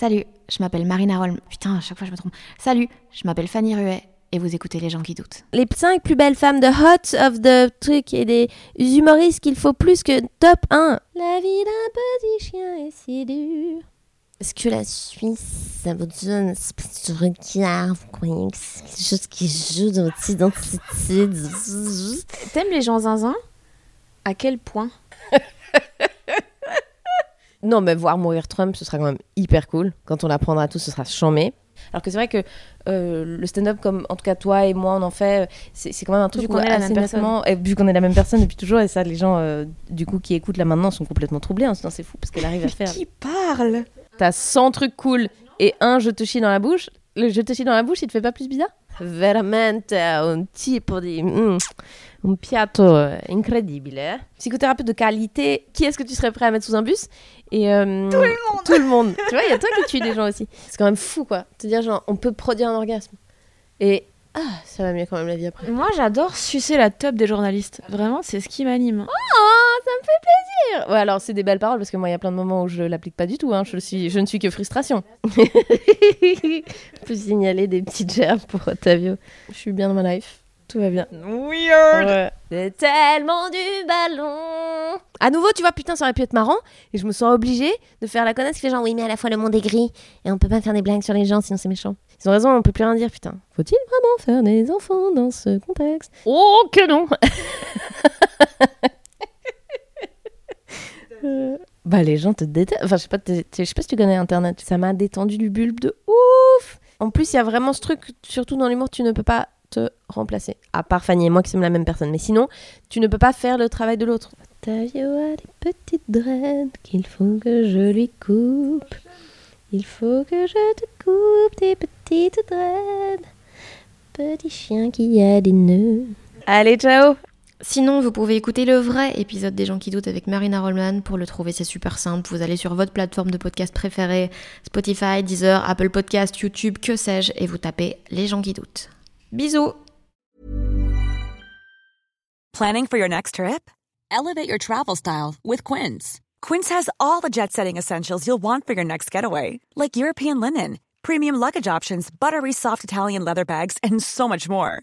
Salut, je m'appelle Marina Rolm. Putain, à chaque fois je me trompe. Salut, je m'appelle Fanny Ruet et vous écoutez Les gens qui doutent. Les 5 plus belles femmes de Hot of the truc et des humoristes qu'il faut plus que top 1. La vie d'un petit chien est si dure. Est-ce que la Suisse, ça vous donne espèce de regard Vous croyez que c'est quelque chose qui joue dans votre identité? T'aimes les gens zinzin À quel point? Non, mais voir mourir Trump, ce sera quand même hyper cool. Quand on l'apprendra tous, ce sera chambé. Alors que c'est vrai que euh, le stand-up, comme en tout cas toi et moi, on en fait, c'est quand même un truc qu'on est la assez même personne. nettement- et vu qu'on est la même personne depuis toujours, et ça, les gens euh, du coup qui écoutent là maintenant sont complètement troublés. En se disant, c'est fou parce qu'elle arrive à faire. Qui parle? T'as 100 trucs cool et un je te chie dans la bouche. Le je te chie dans la bouche, il te fait pas plus bizarre? Veramente un tipo di mm, un piatto eh, incredibile. eh. Psychothérapeute de qualité, qui est-ce que tu serais prêt à mettre sous un bus? Et euh, tout le monde. Tout le monde. tu vois, il y a toi qui tue des gens aussi. C'est quand même fou quoi. Te dire genre on peut produire un orgasme et ah ça va mieux quand même la vie après. Moi j'adore sucer la top des journalistes. Vraiment, c'est ce qui m'anime. Oh, ça me fait plaisir. Ouais, alors c'est des belles paroles parce que moi, il y a plein de moments où je l'applique pas du tout. Hein. Je, suis, je ne suis que frustration. Je peux signaler des petites gerbes pour Otavio. Je suis bien dans ma life. Tout va bien. Weird Ouais. C'est tellement du ballon. À nouveau, tu vois, putain, ça aurait pu être marrant. Et je me sens obligée de faire la connasse qui fait genre, oui, mais à la fois le monde est gris. Et on peut pas faire des blagues sur les gens, sinon c'est méchant. Ils ont raison, on peut plus rien dire, putain. Faut-il vraiment faire des enfants dans ce contexte? Oh que non Euh, Bah les gens te détestent. Enfin je sais pas, je sais pas si tu connais Internet. Ça m'a détendu du bulbe de ouf. En plus il y a vraiment ce truc, surtout dans l'humour, tu ne peux pas te remplacer. À part Fanny et moi qui sommes la même personne. Mais sinon, tu ne peux pas faire le travail de l'autre. A des petites dreads qu'il faut que je lui coupe. Il faut que je te coupe tes petites dreads. Petit chien qui a des nœuds. Allez, ciao Sinon, vous pouvez écouter le vrai épisode des gens qui doutent avec Marina Rollman. Pour le trouver, c'est super simple. Vous allez sur votre plateforme de podcast préférée, Spotify, Deezer, Apple Podcast, YouTube, que sais-je, et vous tapez les gens qui doutent. Bisous Planning for your next trip? Elevate your travel style with Quince. Quince has all the jet setting essentials you'll want for your next getaway, like European linen, premium luggage options, buttery soft Italian leather bags, and so much more.